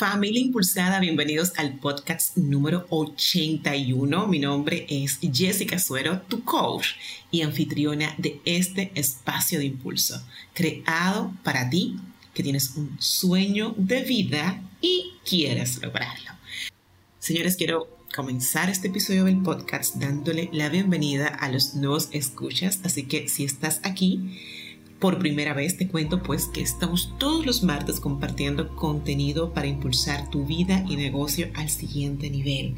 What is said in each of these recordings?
Familia Impulsada, bienvenidos al podcast número 81. Mi nombre es Jessica Suero, tu coach y anfitriona de este espacio de impulso, creado para ti que tienes un sueño de vida y quieres lograrlo. Señores, quiero comenzar este episodio del podcast dándole la bienvenida a los nuevos escuchas, así que si estás aquí, por primera vez te cuento pues que estamos todos los martes compartiendo contenido para impulsar tu vida y negocio al siguiente nivel.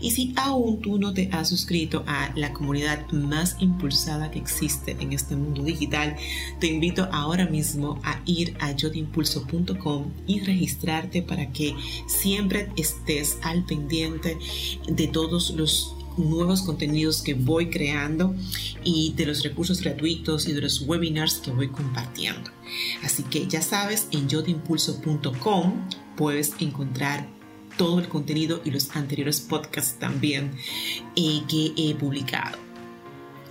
Y si aún tú no te has suscrito a la comunidad más impulsada que existe en este mundo digital, te invito ahora mismo a ir a yotimpulso.com y registrarte para que siempre estés al pendiente de todos los nuevos contenidos que voy creando y de los recursos gratuitos y de los webinars que voy compartiendo. Así que ya sabes, en yotimpulso.com puedes encontrar todo el contenido y los anteriores podcasts también eh, que he publicado.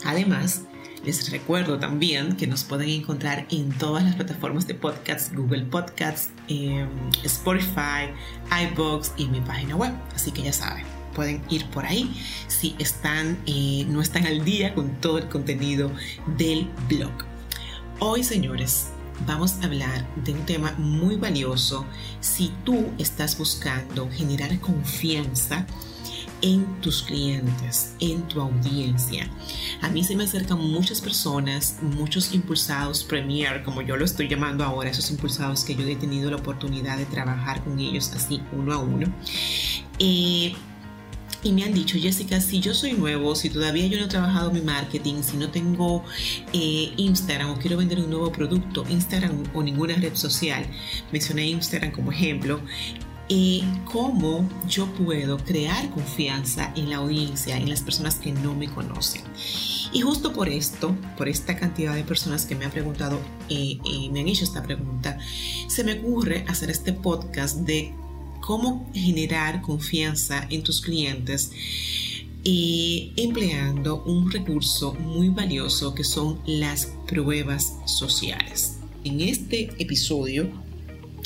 Además, les recuerdo también que nos pueden encontrar en todas las plataformas de podcast, Google Podcasts, em, Spotify, iBox y mi página web. Así que ya saben pueden ir por ahí si están, eh, no están al día con todo el contenido del blog. Hoy, señores, vamos a hablar de un tema muy valioso si tú estás buscando generar confianza en tus clientes, en tu audiencia. A mí se me acercan muchas personas, muchos impulsados Premier, como yo lo estoy llamando ahora, esos impulsados que yo he tenido la oportunidad de trabajar con ellos así uno a uno. Eh, y me han dicho, Jessica, si yo soy nuevo, si todavía yo no he trabajado mi marketing, si no tengo eh, Instagram o quiero vender un nuevo producto, Instagram o ninguna red social, mencioné Instagram como ejemplo, eh, cómo yo puedo crear confianza en la audiencia, en las personas que no me conocen. Y justo por esto, por esta cantidad de personas que me han preguntado, eh, me han hecho esta pregunta, se me ocurre hacer este podcast de cómo generar confianza en tus clientes empleando un recurso muy valioso que son las pruebas sociales. En este episodio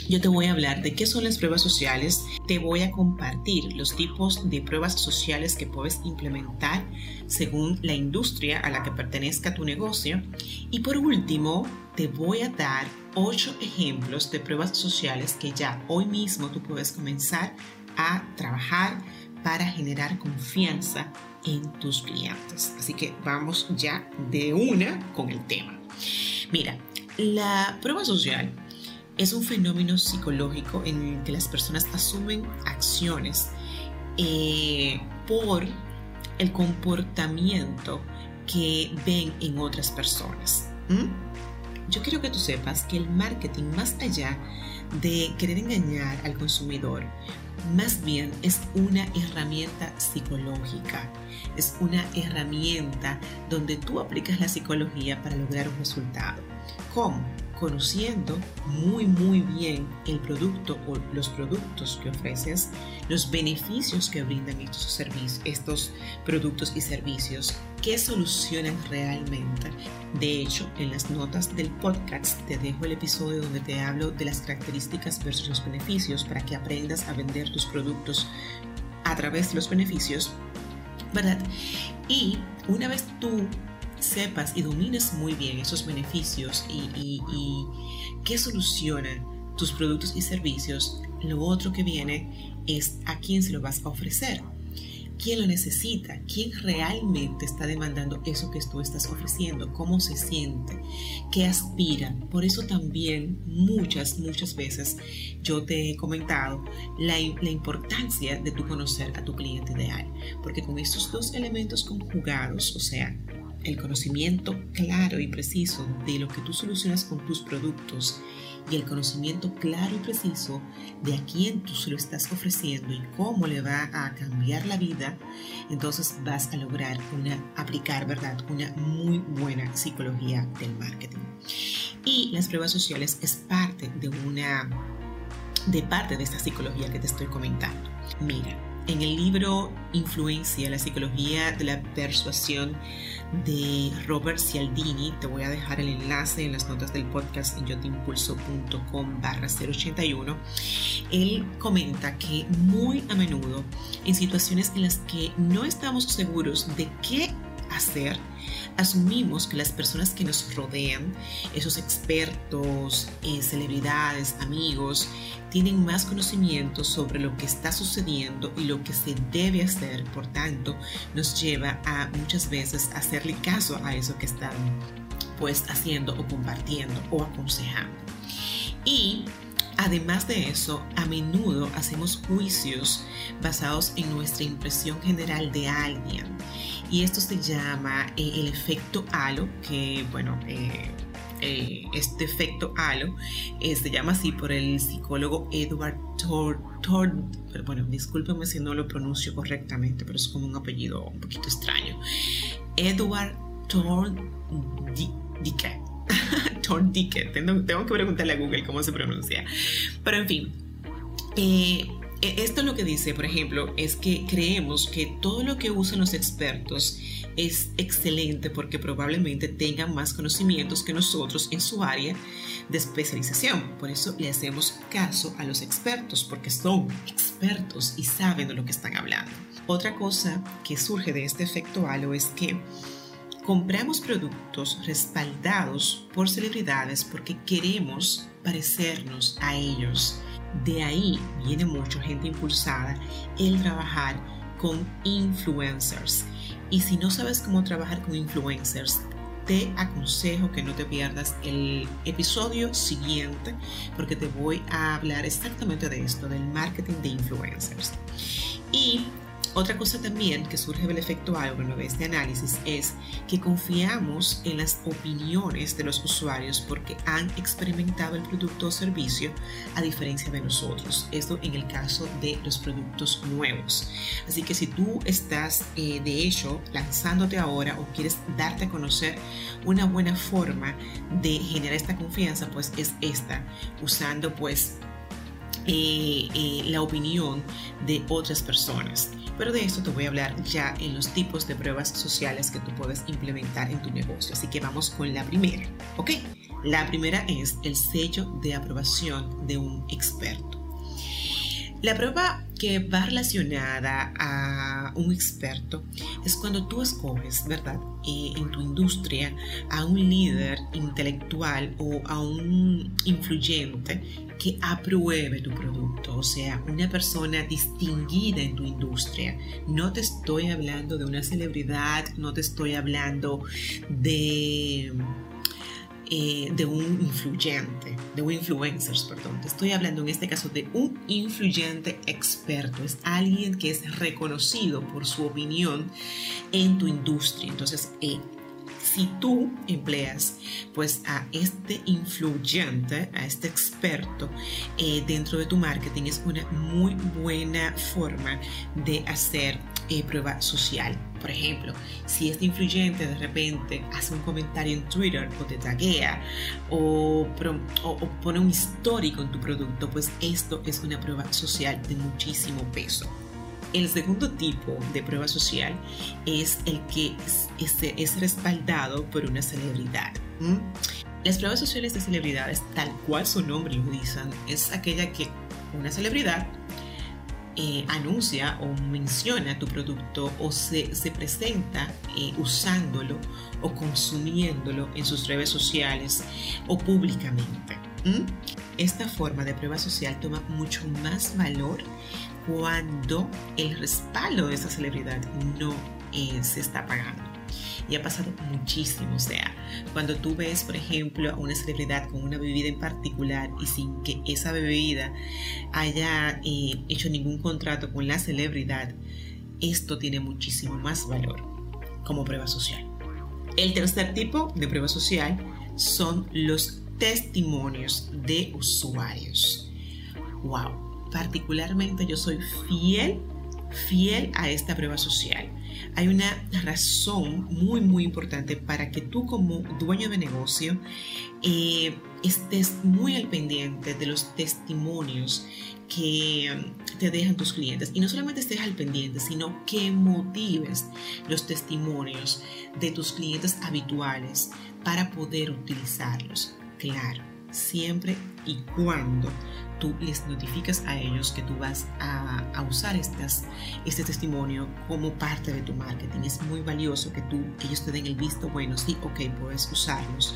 yo te voy a hablar de qué son las pruebas sociales, te voy a compartir los tipos de pruebas sociales que puedes implementar según la industria a la que pertenezca tu negocio y por último te voy a dar ocho ejemplos de pruebas sociales que ya hoy mismo tú puedes comenzar a trabajar para generar confianza en tus clientes. Así que vamos ya de una con el tema. Mira, la prueba social es un fenómeno psicológico en el que las personas asumen acciones eh, por el comportamiento que ven en otras personas. Yo quiero que tú sepas que el marketing, más allá de querer engañar al consumidor, más bien es una herramienta psicológica, es una herramienta donde tú aplicas la psicología para lograr un resultado. ¿Cómo? Conociendo muy muy bien el producto o los productos que ofreces, los beneficios que brindan estos servicios, estos productos y servicios, qué solucionan realmente. De hecho, en las notas del podcast te dejo el episodio donde te hablo de las características versus los beneficios para que aprendas a vender tus productos a través de los beneficios, ¿verdad? Y una vez tú sepas y domines muy bien esos beneficios y, qué solucionan tus productos y servicios, lo otro que viene es a quién se lo vas a ofrecer. ¿Quién lo necesita? ¿Quién realmente está demandando eso que tú estás ofreciendo? ¿Cómo se siente? ¿Qué aspira? Por eso también muchas, muchas veces yo te he comentado la, la importancia de tu conocer a tu cliente ideal. Porque con estos dos elementos conjugados, o sea, el conocimiento claro y preciso de lo que tú solucionas con tus productos y el conocimiento claro y preciso de a quién tú se lo estás ofreciendo y cómo le va a cambiar la vida, entonces vas a lograr una, aplicar, ¿verdad? Una muy buena psicología del marketing. Y las pruebas sociales es parte de una, de parte de esta psicología que te estoy comentando. Mira, en el libro Influencia, la psicología de la persuasión de Robert Cialdini, te voy a dejar el enlace en las notas del podcast en yotimpulso.com barra 081, él comenta que muy a menudo en situaciones en las que no estamos seguros de qué hacer, asumimos que las personas que nos rodean, esos expertos, eh, celebridades, amigos, tienen más conocimiento sobre lo que está sucediendo y lo que se debe hacer. Por tanto, nos lleva a muchas veces hacerle caso a eso que están pues haciendo o compartiendo o aconsejando. Y Además de eso, a menudo hacemos juicios basados en nuestra impresión general de alguien. Y esto se llama eh, el efecto halo, que bueno, eh, eh, este efecto halo se llama así por el psicólogo Edward Tord, bueno, discúlpeme si no lo pronuncio correctamente, pero es como un apellido un poquito extraño. Edward Thorndike. Thorndike, tengo, que preguntarle a Google cómo se pronuncia. Pero en fin, esto lo que dice, por ejemplo, es que creemos que todo lo que usan los expertos es excelente porque probablemente tengan más conocimientos que nosotros en su área de especialización. Por eso le hacemos caso a los expertos porque son expertos y saben de lo que están hablando. Otra cosa que surge de este efecto halo es que compramos productos respaldados por celebridades porque queremos parecernos a ellos de ahí viene mucha gente impulsada el trabajar con influencers. Y si no sabes cómo trabajar con influencers, te aconsejo que no te pierdas el episodio siguiente porque te voy a hablar exactamente de esto, del marketing de influencers. Y otra cosa también que surge del efecto algo de este análisis es que confiamos en las opiniones de los usuarios porque han experimentado el producto o servicio a diferencia de nosotros. Esto en el caso de los productos nuevos. Así que si tú estás eh, de hecho lanzándote ahora o quieres darte a conocer, una buena forma de generar esta confianza pues es esta, usando pues eh, eh, la opinión de otras personas. Pero de esto te voy a hablar ya en los tipos de pruebas sociales que tú puedes implementar en tu negocio. Así que vamos con la primera. ¿Ok? La primera es el sello de aprobación de un experto. La prueba que va relacionada a un experto es cuando tú escoges, ¿verdad?, eh, en tu industria a un líder intelectual o a un influyente que apruebe tu producto, o sea, una persona distinguida en tu industria. No te estoy hablando de una celebridad, no te estoy hablando de eh, de un influyente, de un influencer, perdón. Te estoy hablando en este caso de un influyente experto. Es alguien que es reconocido por su opinión en tu industria. Entonces, eh, si tú empleas pues a este influyente, a este experto eh, dentro de tu marketing, es una muy buena forma de hacer eh, prueba social. Por ejemplo, si este influyente de repente hace un comentario en Twitter o te taguea o, o, pone un histórico en tu producto, pues esto es una prueba social de muchísimo peso. El segundo tipo de prueba social es el que es, es respaldado por una celebridad. Las pruebas sociales de celebridades, tal cual su nombre lo dicen, es aquella que una celebridad eh, anuncia o menciona tu producto o se, presenta eh, usándolo o consumiéndolo en sus redes sociales o públicamente. Esta forma de prueba social toma mucho más valor cuando el respaldo de esa celebridad no se está pagando y ha pasado muchísimo. O sea, cuando tú ves, por ejemplo, a una celebridad con una bebida en particular y sin que esa bebida haya eh, hecho ningún contrato con la celebridad, esto tiene muchísimo más valor como prueba social. El tercer tipo de prueba social son los testimonios de usuarios. Wow, particularmente yo soy fiel, fiel a esta prueba social. Hay una razón muy, muy importante para que tú como dueño de negocio eh, estés muy al pendiente de los testimonios que um, te dejan tus clientes. Y no solamente estés al pendiente, sino que motives los testimonios de tus clientes habituales para poder utilizarlos. Claro, siempre y cuando tú les notificas a ellos que tú vas a, usar este testimonio como parte de tu marketing. Es muy valioso que tú, ellos te den el visto bueno, sí, ok, puedes usarlos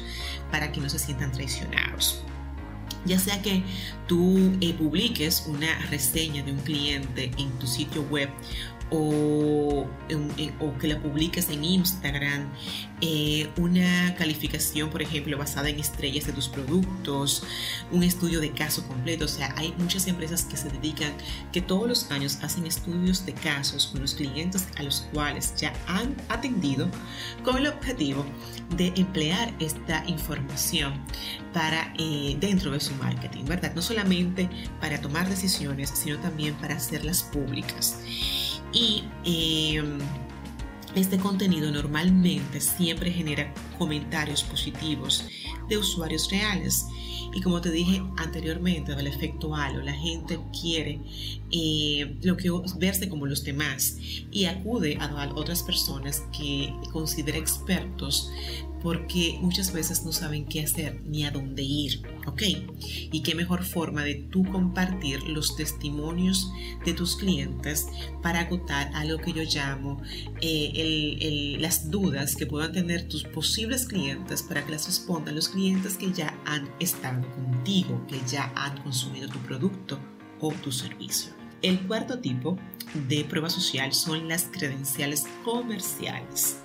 para que no se sientan traicionados. Ya sea que tú eh, publiques una reseña de un cliente en tu sitio web o, o, que la publiques en Instagram, eh, una calificación, por ejemplo, basada en estrellas de tus productos, un estudio de caso completo. O sea, hay muchas empresas que se dedican, que todos los años hacen estudios de casos con los clientes a los cuales ya han atendido con el objetivo de emplear esta información para eh, dentro de su marketing, ¿verdad? No solamente para tomar decisiones, sino también para hacerlas públicas. Y em, este contenido normalmente siempre genera comentarios positivos de usuarios reales. Y como te dije anteriormente del efecto halo, la gente quiere eh, lo que verse como los demás y acude a otras personas que considera expertos porque muchas veces no saben qué hacer ni a dónde ir, ¿ok? Y qué mejor forma de tú compartir los testimonios de tus clientes para agotar a lo que yo llamo eh, las dudas que puedan tener tus posibles clientes para que las respondan los clientes que ya han estado contigo, que ya han consumido tu producto o tu servicio. El cuarto tipo de prueba social son las credenciales comerciales.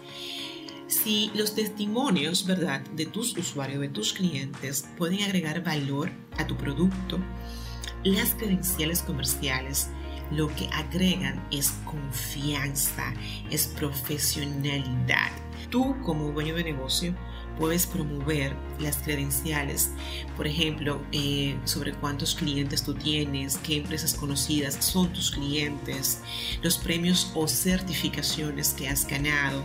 Si los testimonios, ¿verdad?, de tus usuarios, de tus clientes pueden agregar valor a tu producto, las credenciales comerciales lo que agregan es confianza, es profesionalidad. Tú como dueño de negocio puedes promover las credenciales, por ejemplo, eh, sobre cuántos clientes tú tienes, qué empresas conocidas son tus clientes, los premios o certificaciones que has ganado.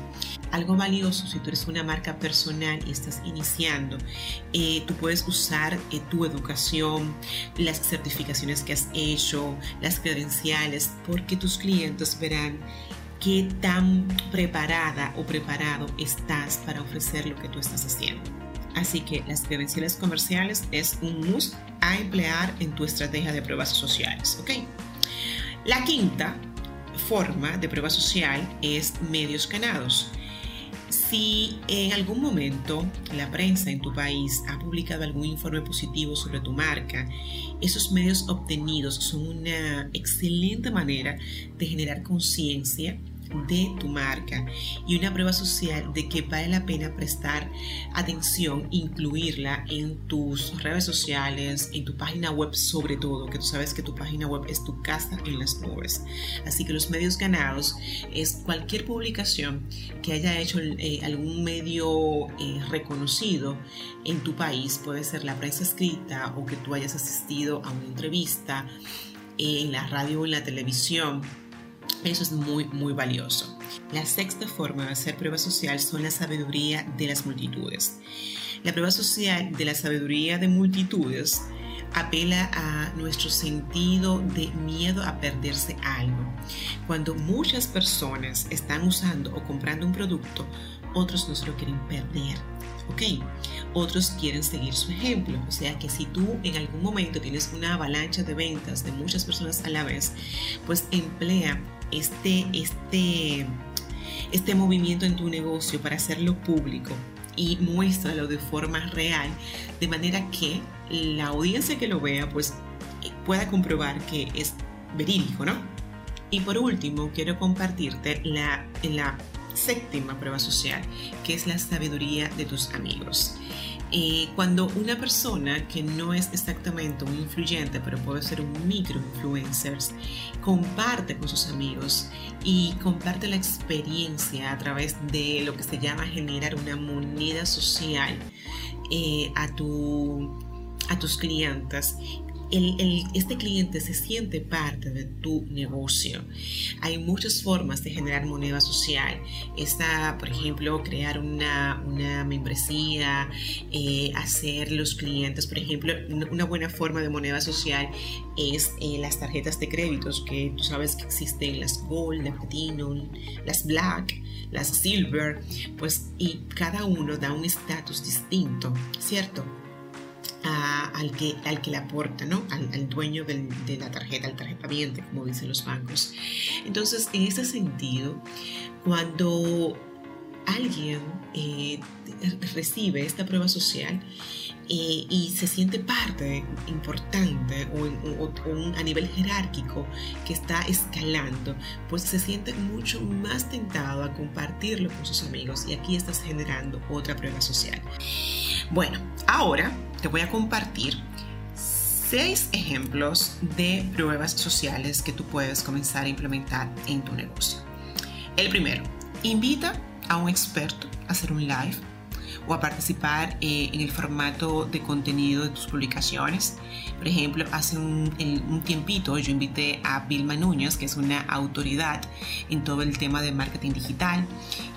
Algo valioso si tú eres una marca personal y estás iniciando, eh, tú puedes usar eh, tu educación, las certificaciones que has hecho, las credenciales, porque tus clientes verán qué tan preparada o preparado estás para ofrecer lo que tú estás haciendo. Así que las credenciales comerciales es un must a emplear en tu estrategia de pruebas sociales. ¿ok? La quinta forma de prueba social es medios ganados. Si en algún momento la prensa en tu país ha publicado algún informe positivo sobre tu marca, esos medios obtenidos son una excelente manera de generar conciencia de tu marca y una prueba social de que vale la pena prestar atención, incluirla en tus redes sociales, en tu página web sobre todo, que tú sabes que tu página web es tu casa en las nubes. Así que los medios ganados es cualquier publicación que haya hecho eh, algún medio eh, reconocido en tu país, puede ser la prensa escrita o que tú hayas asistido a una entrevista en la radio o en la televisión eso es muy, muy valioso. La sexta forma de hacer prueba social son la sabiduría de las multitudes. La prueba social de la sabiduría de multitudes apela a nuestro sentido de miedo a perderse algo. Cuando muchas personas están usando o comprando un producto, otros no se lo quieren perder. ¿Ok? Otros quieren seguir su ejemplo. O sea que si tú en algún momento tienes una avalancha de ventas de muchas personas a la vez, pues emplea este, este, este movimiento en tu negocio para hacerlo público y muéstralo de forma real, de manera que la audiencia que lo vea pues pueda comprobar que es verídico, ¿no? Y por último, quiero compartirte la, la séptima prueba social, que es la sabiduría de tus amigos. Eh, cuando una persona que no es exactamente un influyente, pero puede ser un micro influencer, comparte con sus amigos y comparte la experiencia a través de lo que se llama generar una moneda social eh, a, tu, a tus clientes este cliente se siente parte de tu negocio. Hay muchas formas de generar moneda social. Está, por ejemplo, crear una, membresía, eh, hacer los clientes, por ejemplo, una buena forma de moneda social es eh, las tarjetas de créditos, que tú sabes que existen las Gold, las Platinum, las Black, las Silver, pues y cada uno da un estatus distinto, ¿cierto? Al, que, al que le aporta, ¿no? Al, dueño de la tarjeta, al tarjetaviente, como dicen los bancos. Entonces, en ese sentido, cuando alguien eh, recibe esta prueba social, eh, y se siente parte importante o, a nivel jerárquico que está escalando, pues se siente mucho más tentado a compartirlo con sus amigos y aquí estás generando otra prueba social. Bueno, ahora te voy a compartir seis ejemplos de pruebas sociales que tú puedes comenzar a implementar en tu negocio. El primero, invita a un experto a hacer un live o a participar eh, en el formato de contenido de tus publicaciones. Por ejemplo, hace un, un, tiempito yo invité a Vilma Núñez, que es una autoridad en todo el tema de marketing digital,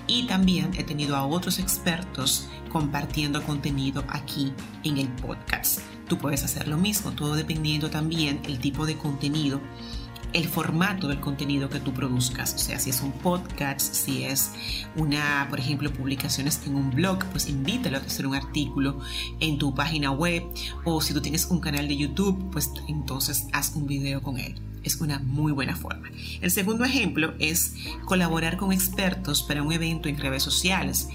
y también he tenido a otros expertos compartiendo contenido aquí en el podcast. Tú puedes hacer lo mismo, todo dependiendo también el tipo de contenido el formato del contenido que tú produzcas. O sea, si es un podcast, si es una, por ejemplo, publicaciones en un blog, pues invítalo a hacer un artículo en tu página web. O si tú tienes un canal de YouTube, pues entonces haz un video con él. Es una muy buena forma. El segundo ejemplo es colaborar con expertos para un evento en redes sociales.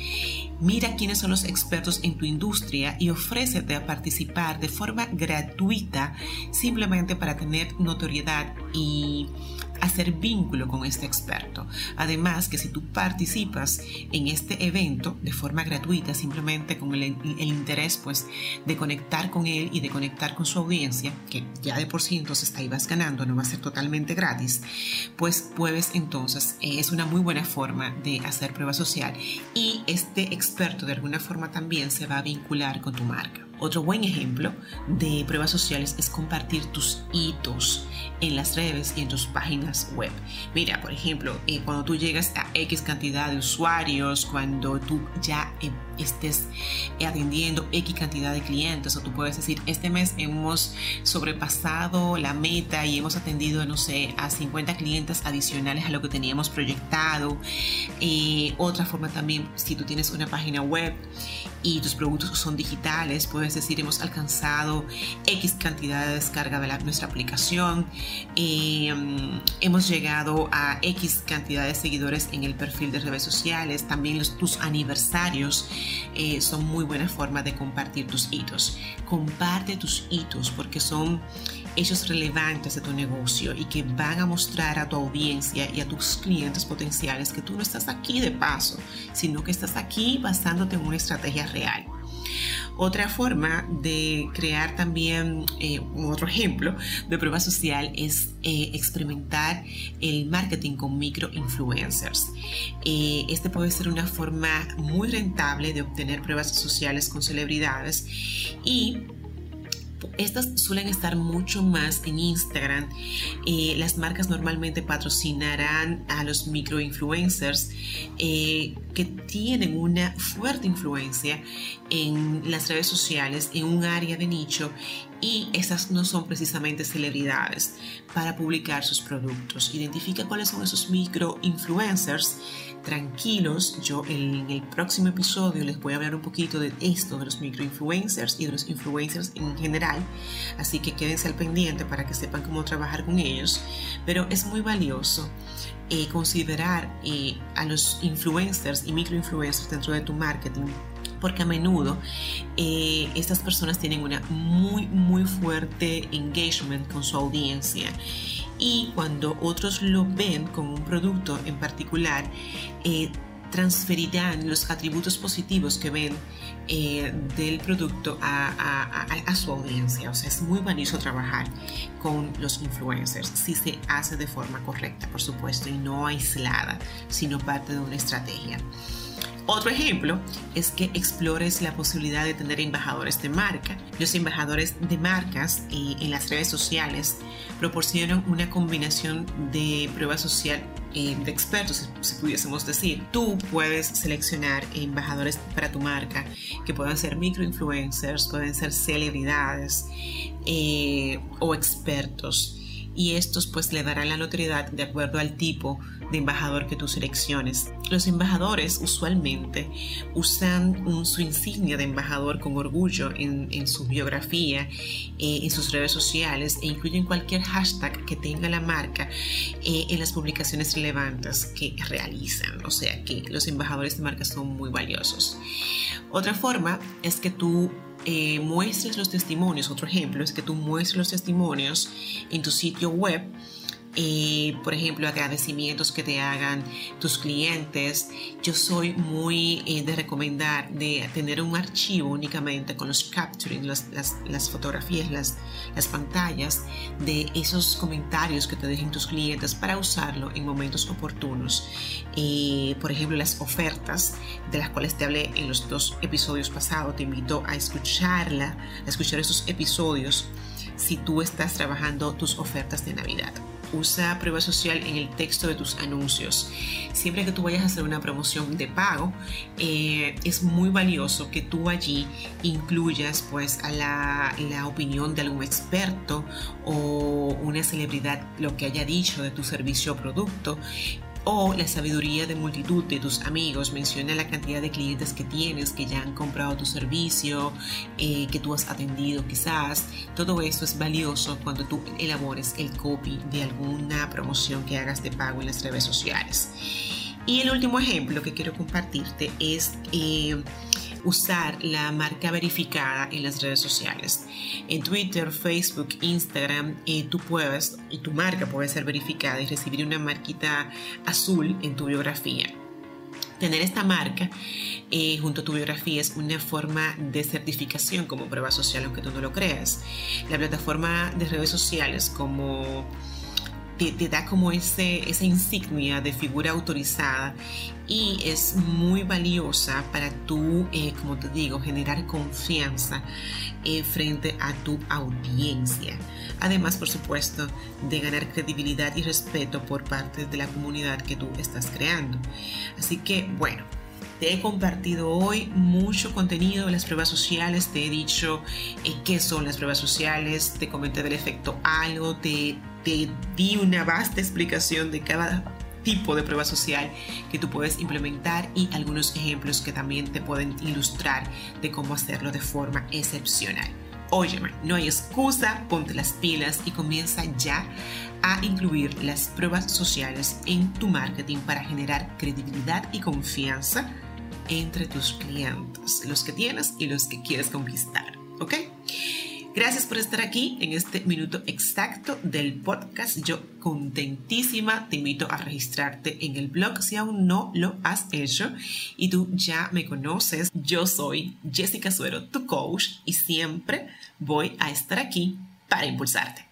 Mira quiénes son los expertos en tu industria y ofrécete a participar de forma gratuita simplemente para tener notoriedad y hacer vínculo con este experto. Además que si tú participas en este evento de forma gratuita, simplemente con el, interés pues de conectar con él y de conectar con su audiencia, que ya de por sí entonces ahí vas ganando, no va a ser totalmente gratis, pues puedes entonces, eh, es una muy buena forma de hacer prueba social y este experto de alguna forma también se va a vincular con tu marca. Otro buen ejemplo de pruebas sociales es compartir tus hitos en las redes y en tus páginas web. Mira, por ejemplo, eh, cuando tú llegas a X cantidad de usuarios, cuando tú ya eh, estés atendiendo X cantidad de clientes, o tú puedes decir, este mes hemos sobrepasado la meta y hemos atendido, no sé, a 50 clientes adicionales a lo que teníamos proyectado. Eh, otra forma también, si tú tienes una página web y tus productos son digitales, puedes decir, hemos alcanzado X cantidad de descarga de nuestra aplicación, eh, hemos llegado a X cantidad de seguidores en el perfil de redes sociales, también tus aniversarios eh, son muy buena forma de compartir tus hitos. Comparte tus hitos porque son hechos relevantes de tu negocio y que van a mostrar a tu audiencia y a tus clientes potenciales que tú no estás aquí de paso, sino que estás aquí basándote en una estrategia real. Otra forma de crear también, eh, otro ejemplo de prueba social es eh, experimentar el marketing con microinfluencers. Eh, este puede ser una forma muy rentable de obtener pruebas sociales con celebridades y estas suelen estar mucho más en Instagram. Eh, las marcas normalmente patrocinarán a los microinfluencers eh, que tienen una fuerte influencia en las redes sociales, en un área de nicho y esas no son precisamente celebridades para publicar sus productos. Identifica cuáles son esos microinfluencers tranquilos, yo en el próximo episodio les voy a hablar un poquito de esto, de los microinfluencers y de los influencers en general, así que quédense al pendiente para que sepan cómo trabajar con ellos, pero es muy valioso eh, considerar eh, a los influencers y microinfluencers dentro de tu marketing porque a menudo eh, estas personas tienen una muy muy fuerte engagement con su audiencia y cuando otros lo ven con un producto en particular, eh, transferirán los atributos positivos que ven eh, del producto a, a, su audiencia. O sea, es muy valioso trabajar con los influencers si se hace de forma correcta, por supuesto, y no aislada, sino parte de una estrategia. Otro ejemplo es que explores la posibilidad de tener embajadores de marca. Los embajadores de marcas eh, en las redes sociales proporcionan una combinación de prueba social eh, de expertos, si pudiésemos decir. Tú puedes seleccionar embajadores para tu marca, que puedan ser microinfluencers, pueden ser celebridades eh, o expertos y estos pues le darán la notoriedad de acuerdo al tipo de embajador que tú selecciones. Los embajadores usualmente usan su insignia de embajador con orgullo en, su biografía, eh, en sus redes sociales e incluyen cualquier hashtag que tenga la marca eh, en las publicaciones relevantes que realizan. O sea que los embajadores de marca son muy valiosos. Otra forma es que tú eh, muestres los testimonios, otro ejemplo es que tú muestres los testimonios en tu sitio web eh, por ejemplo, agradecimientos que te hagan tus clientes. Yo soy muy eh, de recomendar de tener un archivo únicamente con los capturing, las, las, fotografías, las, las, pantallas de esos comentarios que te dejen tus clientes para usarlo en momentos oportunos. Eh, por ejemplo, las ofertas de las cuales te hablé en los dos episodios pasados. Te invito a escucharla, a escuchar esos episodios si tú estás trabajando tus ofertas de Navidad usa prueba social en el texto de tus anuncios. Siempre que tú vayas a hacer una promoción de pago, eh, es muy valioso que tú allí incluyas pues la, la opinión de algún experto o una celebridad lo que haya dicho de tu servicio o producto o la sabiduría de multitud de tus amigos. Menciona la cantidad de clientes que tienes, que ya han comprado tu servicio, eh, que tú has atendido quizás. Todo esto es valioso cuando tú elabores el copy de alguna promoción que hagas de pago en las redes sociales. Y el último ejemplo que quiero compartirte es... Eh, usar la marca verificada en las redes sociales. En Twitter, Facebook, Instagram, eh, tú puedes, y tu marca puede ser verificada y recibir una marquita azul en tu biografía. Tener esta marca eh, junto a tu biografía es una forma de certificación como prueba social, aunque tú no lo creas. La plataforma de redes sociales como te, da como ese, esa insignia de figura autorizada y es muy valiosa para tú, eh, como te digo, generar confianza eh, frente a tu audiencia. Además, por supuesto, de ganar credibilidad y respeto por parte de la comunidad que tú estás creando. Así que, bueno, te he compartido hoy mucho contenido de las pruebas sociales, te he dicho eh, qué son las pruebas sociales, te comenté del efecto algo, te, te di una vasta explicación de cada tipo de prueba social que tú puedes implementar y algunos ejemplos que también te pueden ilustrar de cómo hacerlo de forma excepcional. Óyeme, no hay excusa, ponte las pilas y comienza ya a incluir las pruebas sociales en tu marketing para generar credibilidad y confianza entre tus clientes, los que tienes y los que quieres conquistar. ¿Ok? Gracias por estar aquí en este minuto exacto del podcast. Yo contentísima te invito a registrarte en el blog si aún no lo has hecho y tú ya me conoces. Yo soy Jessica Suero, tu coach y siempre voy a estar aquí para impulsarte.